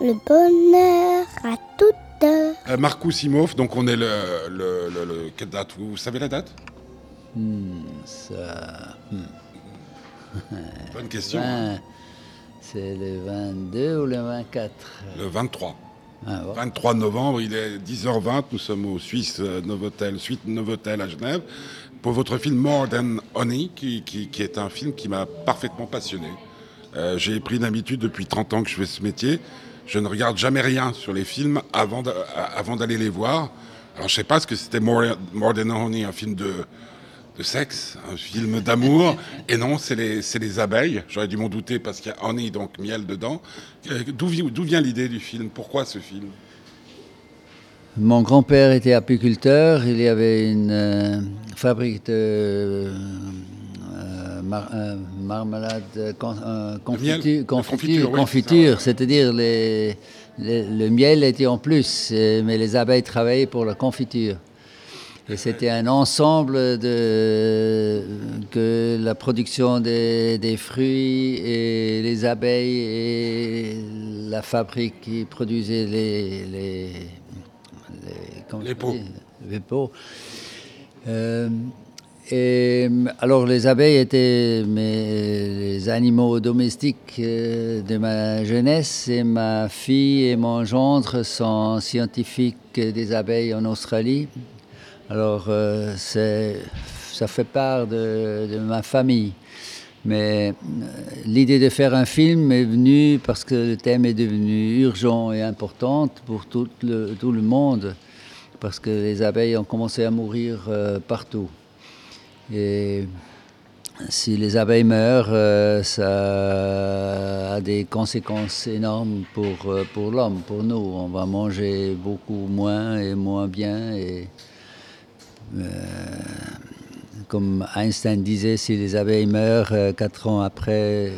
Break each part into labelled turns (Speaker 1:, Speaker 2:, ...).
Speaker 1: le bonheur à toute heure.
Speaker 2: Euh, Marcou Simov, donc on est le, le, le- le- Quelle date? Vous savez la date?
Speaker 3: Hmm, ça, hmm,
Speaker 2: Bonne question.
Speaker 3: vingt- c'est le 22 ou le 24
Speaker 2: Le 23.
Speaker 3: Ah, bon.
Speaker 2: 23 novembre, il est 10h20, nous sommes au Suisse euh, Novotel, suite Novotel à Genève, pour votre film More Than Honey, qui, qui- qui est un film qui m'a parfaitement passionné. Euh, J'ai pris l'habitude depuis 30 ans que je fais ce métier, je ne regarde jamais rien sur les films avant d'a- avant d'aller les voir. Alors je sais pas ce que c'était More, More Than Honey, un film de, de sexe, un film d'amour, et non, c'est les, abeilles. J'aurais dû m'en douter parce qu'il y a honey, donc miel dedans. Euh, D'où vi- d'où vient l'idée du film? Pourquoi ce film?
Speaker 3: Mon grand-père était apiculteur. Il y avait une euh, fabrique de euh, mar- euh, marmelade, con-
Speaker 2: miel,
Speaker 3: confiture, confiture,
Speaker 2: oui,
Speaker 3: c'est-à-dire le miel était en plus, euh, mais les abeilles travaillaient pour la confiture. Et c'était un ensemble de que la production des, des fruits et les abeilles et la fabrique qui produisait les les
Speaker 2: pots.
Speaker 3: dit les pots. Euh, et alors les abeilles étaient mes, animaux domestiques euh, de ma jeunesse et ma fille et mon gendre sont scientifiques des abeilles en Australie. Alors euh, ça fait part de, ma famille. Mais euh, l'idée de faire un film est venue parce que le thème est devenu urgent et important pour tout le, monde, parce que les abeilles ont commencé à mourir euh, partout. Et si les abeilles meurent, euh, ça a des conséquences énormes pour, euh, pour l'homme, pour nous. On va manger beaucoup moins et moins bien. Et, euh, comme Einstein disait, si les abeilles meurent, quatre ans après,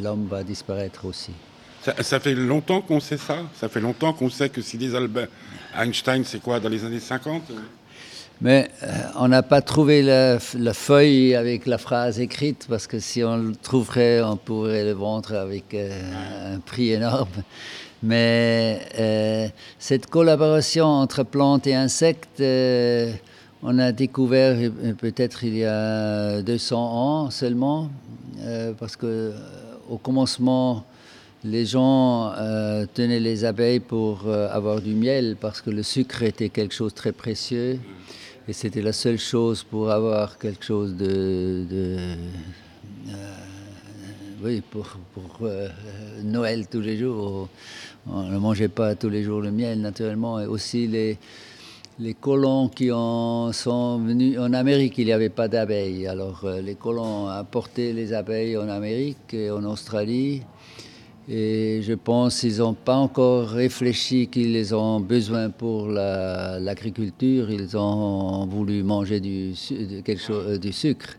Speaker 3: l'homme va disparaître aussi.
Speaker 2: Ça, fait longtemps qu'on sait ça? Ça fait longtemps qu'on sait que si les Albert Einstein, c'est quoi, dans les années 50
Speaker 3: Mais euh, on n'a pas trouvé la, feuille avec la phrase écrite, parce que si on le trouverait, on pourrait le vendre avec euh, un prix énorme. Mais euh, cette collaboration entre plantes et insectes, euh, on a découvert peut-être il y a 200 ans seulement, parce que au commencement, les gens euh, tenaient les abeilles pour euh, avoir du miel, parce que le sucre était quelque chose de très précieux. Et c'était la seule chose pour avoir quelque chose de. euh, oui, pour, euh, Noël tous les jours. On ne mangeait pas tous les jours le miel, naturellement. Et aussi les, les colons qui sont venus. En Amérique, il n'y avait pas d'abeilles. Alors euh, les colons apportaient les abeilles en Amérique et en Australie. Et je pense qu'ils n'ont pas encore réfléchi qu'ils ont besoin pour la- l'agriculture. Ils ont voulu manger du, euh, sucre.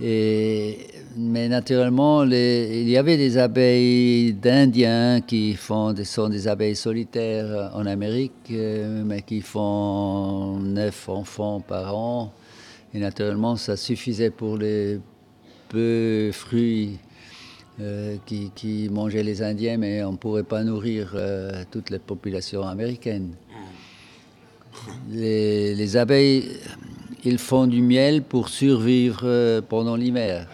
Speaker 3: Mais naturellement, il y avait des abeilles d'Indiens qui sont des abeilles solitaires en Amérique, euh, mais qui font neuf enfants par an. Et naturellement, ça suffisait pour les peu fruits euh, qui, qui mangeaient les Indiens, mais on ne pourrait pas nourrir euh, toute la population américaine. Les, les abeilles, ils font du miel pour survivre euh, pendant l'hiver.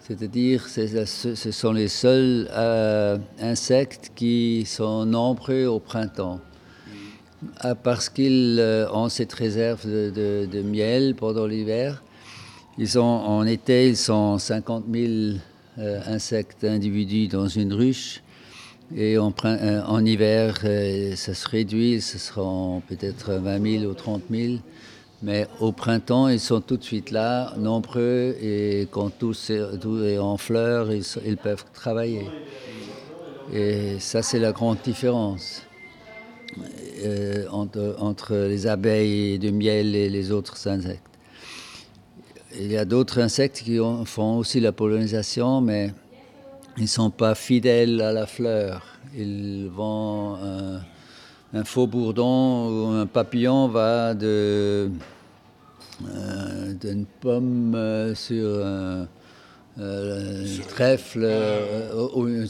Speaker 3: C'est-à-dire, ce sont les seuls euh, insectes qui sont nombreux au printemps. Ah, parce qu'ils euh, ont cette réserve de, de- de miel pendant l'hiver. Ils ont, en été, ils sont 50 000 euh, insectes individus dans une ruche. Et en, euh, hiver, euh, ça se réduit, ce seront peut-être 20 000 ou 30 000. Mais au printemps, ils sont tout de suite là, nombreux, et quand tout, est en fleurs, ils, peuvent travailler. Et ça, c'est la grande différence euh, entre les abeilles de miel et les autres insectes. Il y a d'autres insectes qui ont- font aussi la pollinisation, mais ils ne sont pas fidèles à la fleur. Ils vont. un- un faux bourdon ou un papillon va de, euh, d'une pomme euh, sur un, euh, trèfle euh, ou une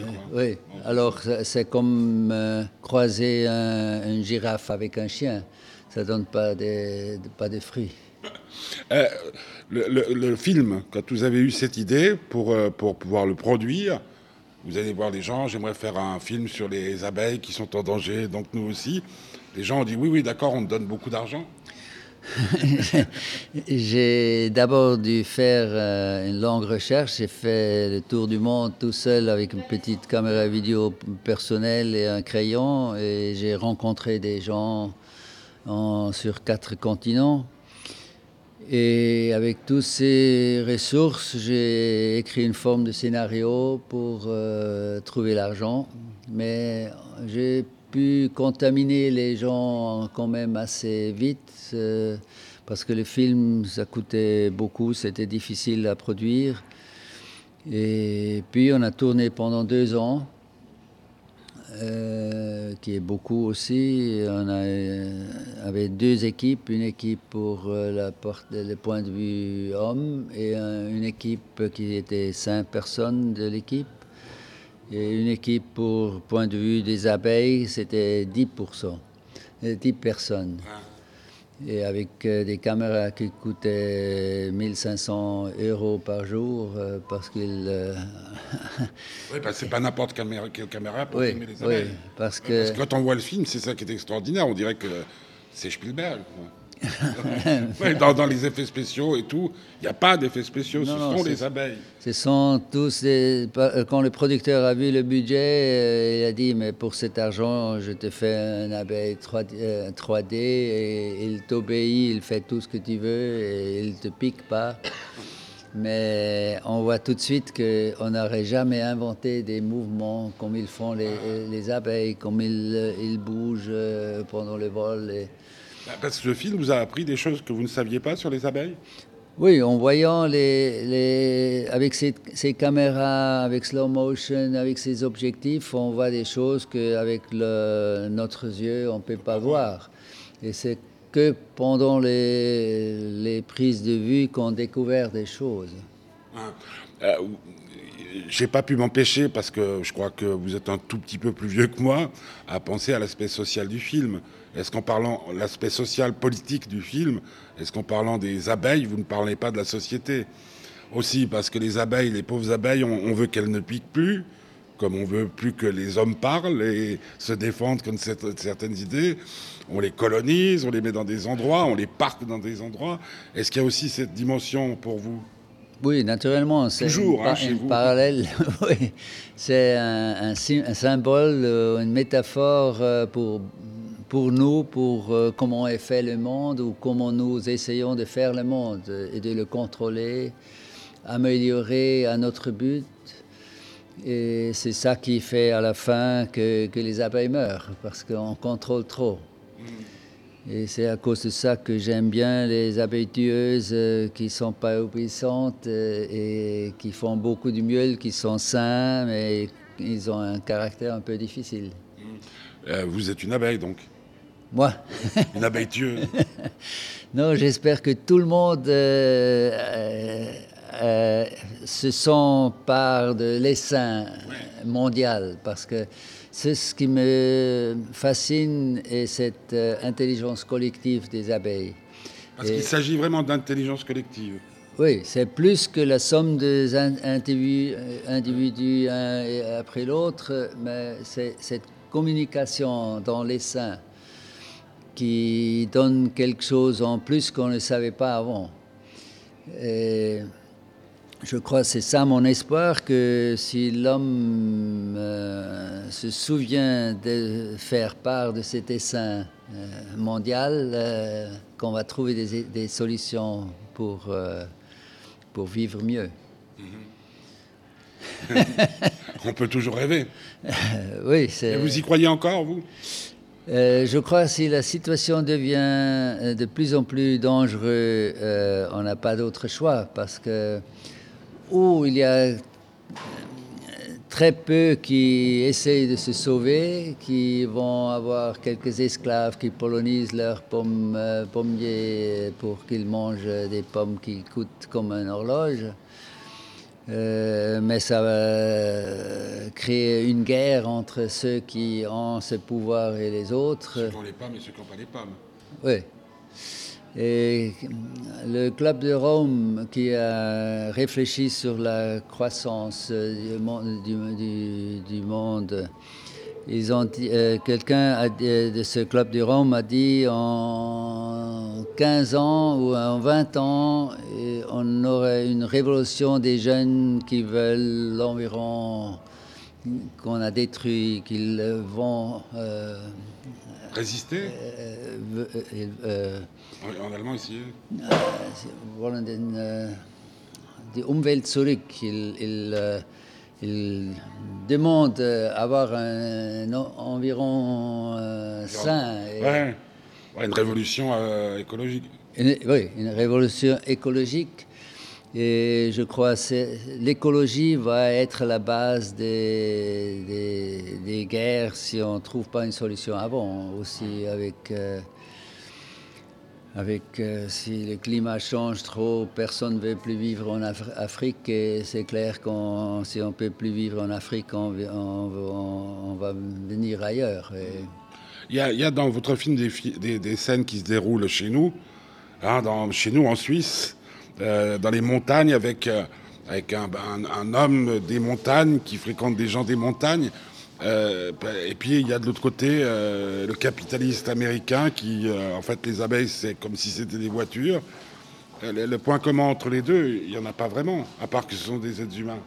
Speaker 2: quoi.
Speaker 3: oui, alors c'est- comme euh, croiser un- une girafe avec un chien. Ça donne pas des, pas de fruits.
Speaker 2: Euh, le, film, quand vous avez eu cette idée pour, euh, pour pouvoir le produire, vous allez voir les gens, j'aimerais faire un film sur les abeilles qui sont en danger, donc nous aussi. Les gens ont dit oui, oui, d'accord, on te donne beaucoup d'argent.
Speaker 3: J'ai d'abord dû faire euh, une longue recherche. J'ai fait le tour du monde tout seul avec une petite caméra vidéo personnelle et un crayon. Et j'ai rencontré des gens en- sur quatre continents. Et avec toutes ces ressources, j'ai écrit une forme de scénario pour euh, trouver l'argent. Mais j'ai pu contaminer les gens quand même assez vite euh, parce que le film, ça coûtait beaucoup, c'était difficile à produire. Et puis on a tourné pendant deux ans, euh, qui est beaucoup aussi. On euh, avait deux équipes, une équipe pour euh, la porte, le point de vue homme et un- une équipe qui était cinq personnes de l'équipe. Et une équipe pour point de vue des abeilles, c'était 10%, euh, 10 personnes. Et avec euh, des caméras qui coûtaient 1500 euros par jour, euh, parce qu'ils... euh,
Speaker 2: Oui, parce que c'est pas n'importe quelle caméra, quelle caméra pour
Speaker 3: oui,
Speaker 2: filmer les abeilles.
Speaker 3: parce
Speaker 2: Parce
Speaker 3: que...
Speaker 2: que quand on voit le film, c'est ça qui est extraordinaire. On dirait que c'est Spielberg. quoi. Dans, dans les effets spéciaux et tout, il n'y a pas d'effets spéciaux,
Speaker 3: Non,
Speaker 2: ce
Speaker 3: non,
Speaker 2: sont les abeilles.
Speaker 3: Ce sont tous des... pa- Quand le producteur a vu le budget, euh, il a dit, mais pour cet argent, je te fais un abeille 3D, euh, 3D et il t'obéit, il fait tout ce que tu veux et il ne te pique pas. Mais on voit tout de suite qu'on n'aurait jamais inventé des mouvements comme ils font les, les abeilles, comme ils, euh, ils bougent euh, pendant le vol. et-
Speaker 2: Parce que le film vous a appris des choses que vous ne saviez pas sur les abeilles?
Speaker 3: Oui, en voyant les, les avec ces, ces caméras, avec slow motion, avec ces objectifs, on voit des choses qu'avec notre yeux, on ne peut pas voir. Et c'est que pendant les, les prises de vue qu'on découvert des choses.
Speaker 2: Hein. Euh, J'ai pas pu m'empêcher, parce que je crois que vous êtes un tout petit peu plus vieux que moi, à penser à l'aspect social du film. Est-ce qu'en parlant l'aspect social politique du film, est-ce qu'en parlant des abeilles, vous ne parlez pas de la société? Aussi, parce que les abeilles, les pauvres abeilles, on, veut qu'elles ne piquent plus, comme on veut plus que les hommes parlent et se défendent contre certaines idées. On les colonise, on les met dans des endroits, on les parque dans des endroits. Est-ce qu'il y a aussi cette dimension pour vous?
Speaker 3: Oui, naturellement, c'est
Speaker 2: Toujours,
Speaker 3: une,
Speaker 2: hein, chez vous.
Speaker 3: parallèle. oui. C'est un, un sy- un symbole, euh, une métaphore euh, pour, pour nous, pour euh, comment est fait le monde ou comment nous essayons de faire le monde et de le contrôler, améliorer à notre but. Et c'est ça qui fait à la fin que, que les abeilles meurent, parce qu'on contrôle trop. Et c'est à cause de ça que j'aime bien les abeilles tueuses euh, qui sont pas obéissantes euh, et qui font beaucoup de miel, qui sont sains, mais ils ont un caractère un peu difficile.
Speaker 2: Euh, Vous êtes une abeille, donc.
Speaker 3: Moi,
Speaker 2: Une abeille tueuse.
Speaker 3: non, j'espère que tout le monde euh, euh, euh, se sent part de l'essaim mondial, parce que c'est ce qui me fascine et cette euh, intelligence collective des abeilles.
Speaker 2: Parce qu'il s'agit vraiment d'intelligence collective.
Speaker 3: Oui, c'est plus que la somme des in- individus, euh, individus un et après l'autre, mais c'est cette communication dans les seins qui donne quelque chose en plus qu'on ne savait pas avant. Et je crois que c'est ça mon espoir, que si l'homme euh, se souvient de faire part de cet essaim euh, mondial, euh, qu'on va trouver des, des solutions pour, euh, pour vivre mieux.
Speaker 2: On peut toujours rêver.
Speaker 3: Oui,
Speaker 2: Et vous y croyez encore, vous?
Speaker 3: Euh, je crois que si la situation devient de plus en plus dangereuse, euh, on n'a pas d'autre choix parce que où il y a euh, très peu qui essayent de se sauver, qui vont avoir quelques esclaves qui polonisent leurs pommes, euh, pommiers pour qu'ils mangent des pommes qui coûtent comme une horloge. Euh, mais ça va créer une guerre entre ceux qui ont ce pouvoir et les autres.
Speaker 2: Ceux qui ont les pommes et ceux qui n'ont pas les pommes.
Speaker 3: Oui. Et le Club de Rome qui a réfléchi sur la croissance du monde, du- monde. Ils ont euh, quelqu'un dit- de ce Club de Rome a dit en 15 ans ou en 20 ans, on aurait une révolution des jeunes qui veulent l'environ qu'on a détruit, qu'ils vont euh,
Speaker 2: Résister
Speaker 3: euh, euh, euh,
Speaker 2: En, allemand, ici.
Speaker 3: Sie wollen den, äh, die Umwelt zurück? Ils, ils, euh, ils demandent euh, avoir un, en- environ euh, sain. et-
Speaker 2: Ouais. Ouais, une révolution euh, écologique.
Speaker 3: Une- oui, une révolution écologique. Et je crois que l'écologie va être la base des, guerres si on ne trouve pas une solution avant. Aussi avec, euh, euh, si le climat change trop, personne ne veut plus vivre en Af- Afrique. Et c'est clair que si on ne peut plus vivre en Afrique, on, va venir ailleurs.
Speaker 2: Il y, a, dans votre film des, scènes qui se déroulent chez nous, hein, chez nous en Suisse, euh, dans les montagnes, avec, euh, avec un, un- un homme des montagnes qui fréquente des gens des montagnes. Euh, et puis il y a de l'autre côté le capitaliste américain qui, en fait, les abeilles, c'est comme si c'était des voitures. Le, le point commun entre les deux, il n'y en a pas vraiment, à part que ce sont des êtres humains.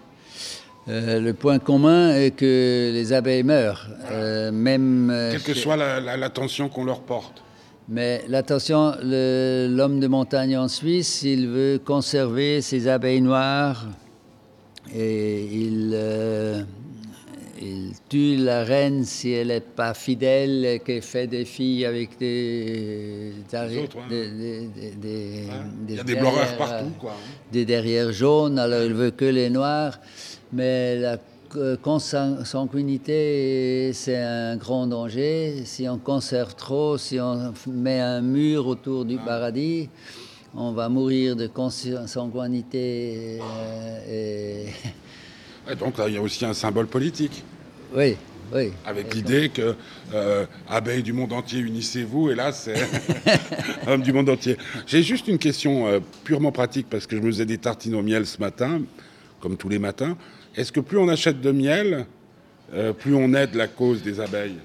Speaker 3: Le point commun est que les abeilles meurent, même.
Speaker 2: Quelle que soit la- qu'on leur porte.
Speaker 3: Mais l'attention, le- l'homme de montagne en Suisse, il veut conserver ses abeilles noires et il, euh, il tue la reine si elle n'est pas fidèle, et qu'elle fait des filles avec des, des,
Speaker 2: autres, hein. Il y a des bloreurs partout,
Speaker 3: euh,
Speaker 2: quoi. hein.
Speaker 3: des derrières jaunes, alors il veut que les noirs. Mais la consanguinité, c'est un grand danger. Si on conserve trop, si on met un mur autour du paradis, on va mourir de consanguinité. euh, et...
Speaker 2: Donc là, il y a aussi un symbole politique.
Speaker 3: oui, oui.
Speaker 2: Avec l'idée que euh, abeilles du monde entier, unissez-vous, et là, c'est homme du monde entier. J'ai juste une question euh, purement pratique, parce que je me faisais des tartines au miel ce matin, comme tous les matins. Est-ce que plus on achète de miel, euh, plus on aide la cause des abeilles?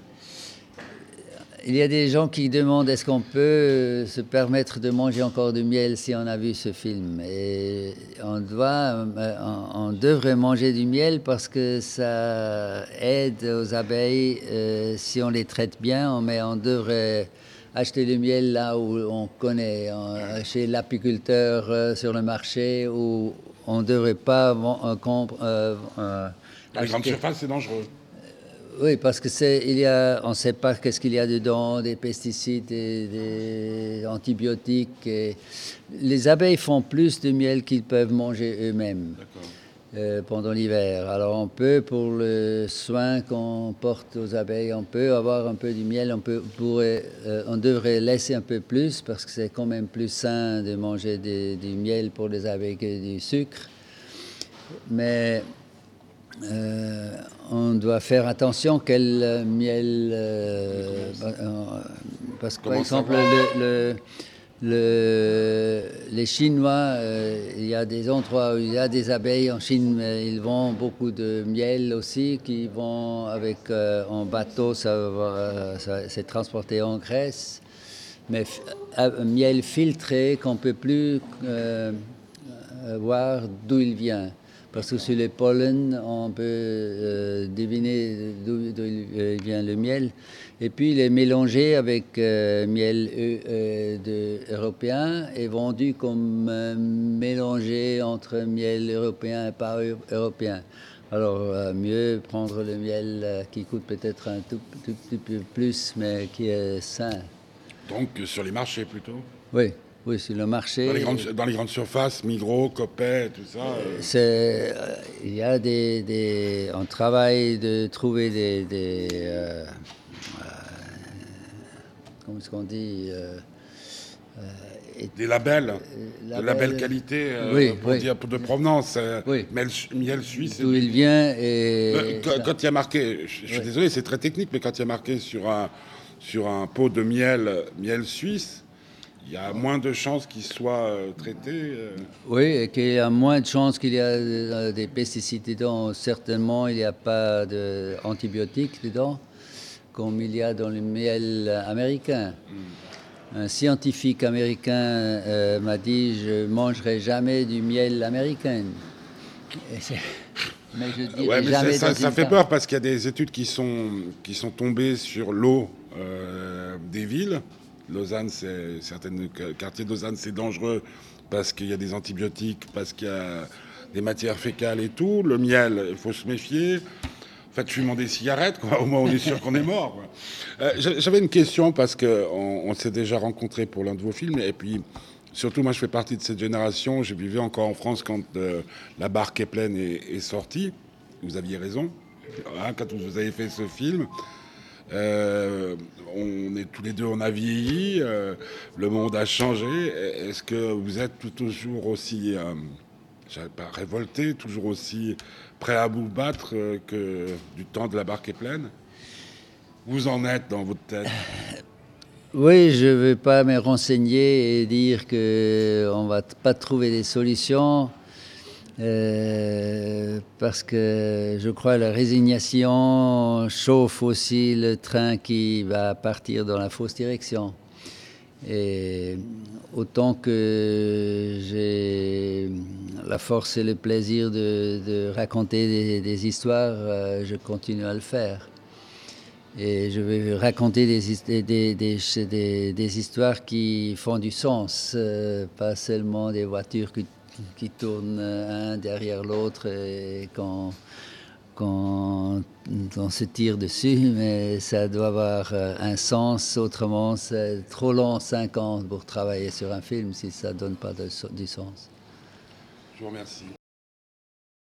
Speaker 3: Il y a des gens qui demandent est-ce qu'on peut euh, se permettre de manger encore du miel si on a vu ce film? Et on, doit, euh, on, devrait manger du miel parce que ça aide aux abeilles si on les traite bien, mais on devrait acheter le miel là où on connaît, chez l'apiculteur sur le marché, où on ne devrait pas euh, euh, euh,
Speaker 2: grandes
Speaker 3: acheter-
Speaker 2: surfaces, c'est dangereux.
Speaker 3: oui, parce que c'est, il y a, on ne sait pas qu'est-ce qu'il y a dedans, des pesticides, des, des antibiotiques. et les abeilles font plus de miel qu'ils peuvent manger eux-mêmes euh, pendant l'hiver. Alors on peut, pour le soin qu'on porte aux abeilles, on peut avoir un peu du miel, on, peut, pourrait, euh, on devrait laisser un peu plus parce que c'est quand même plus sain de manger du miel pour les abeilles que du sucre. Mais euh, on doit faire attention quel miel. parce que, par exemple, le- le- les Chinois, euh, il y a des endroits où il y a des abeilles en Chine, mais ils vendent beaucoup de miel aussi, qui vont avec euh, en bateau, ça, ça- c'est transporté en Grèce. Mais euh, miel filtré qu'on peut plus euh, euh, voir d'où il vient. Parce que sur les pollen, on peut euh, deviner d'où vient le miel. Et puis, il est mélangé avec euh, miel euh, de- européen et vendu comme mélangé entre miel européen et pas eu- européen. Alors, mieux prendre le miel qui coûte peut-être un tout, tout petit peu plus, mais qui est sain.
Speaker 2: Donc sur les marchés plutôt?
Speaker 3: Oui, oui, sur le marché.
Speaker 2: Dans les grandes, dans les grandes surfaces, Migros, Coppet, tout ça. euh,
Speaker 3: C'est, euh, il y a des, des- on travaille de trouver des, des euh, euh, comment est-ce qu'on dit, euh, euh,
Speaker 2: des labels, de
Speaker 3: label-
Speaker 2: la belle qualité, euh,
Speaker 3: Oui,
Speaker 2: pour
Speaker 3: oui.
Speaker 2: dire de provenance. euh,
Speaker 3: Oui.
Speaker 2: miel, miel suisse.
Speaker 3: D'où il vient et
Speaker 2: Euh, quand, quand il y a marqué, je, je suis désolé, c'est très technique, mais quand il y a marqué sur un, sur un pot de miel, euh, miel suisse, il y a moins de chances qu'il soit euh, traité. euh.
Speaker 3: oui, et qu'il y a moins de chances qu'il y a euh, des pesticides dedans. Certainement, il n'y a pas d'antibiotiques dedans, comme il y a dans le miel américain. Un scientifique américain euh, m'a dit je mangerai jamais du miel américain. Mais je dirai
Speaker 2: Ouais, mais
Speaker 3: jamais
Speaker 2: ça, fait peur parce qu'il y a des études qui sont, qui sont tombées sur l'eau euh, des villes. Lausanne, c'est certains quartiers de Lausanne, c'est dangereux parce qu'il y a des antibiotiques, parce qu'il y a des matières fécales et tout. Le miel, il faut se méfier. En fait, des cigarettes. Au moins, on est sûr qu'on est mort. Euh, j'a- J'avais une question parce que on, on s'est déjà rencontrés pour l'un de vos films et puis surtout, moi, je fais partie de cette génération. Je vivais encore en France quand euh, la barque est pleine est, est sortie. Vous aviez raison. Hein, quand vous avez fait ce film, Euh, on est tous les deux, on a vieilli. euh, le monde a changé. Est-ce que vous êtes toujours aussi, euh, révolté, toujours aussi prêt à vous battre que du temps de la barque est pleine? Vous en êtes dans votre tête
Speaker 3: Oui, je ne vais pas me renseigner et dire qu'on ne va pas trouver des solutions euh, parce que je crois que la résignation chauffe aussi le train qui va partir dans la fausse direction. Et autant que j'ai la force et le plaisir de, raconter des, histoires, euh, je continue à le faire. Et je vais raconter des histoires qui font du sens, euh, pas seulement des voitures qui, qui tournent un derrière l'autre et qu'on on se tire dessus, mais ça doit avoir euh, un sens. Autrement, c'est trop long, 5 ans, pour travailler sur un film si ça ne donne pas du sens.
Speaker 2: Je vous remercie.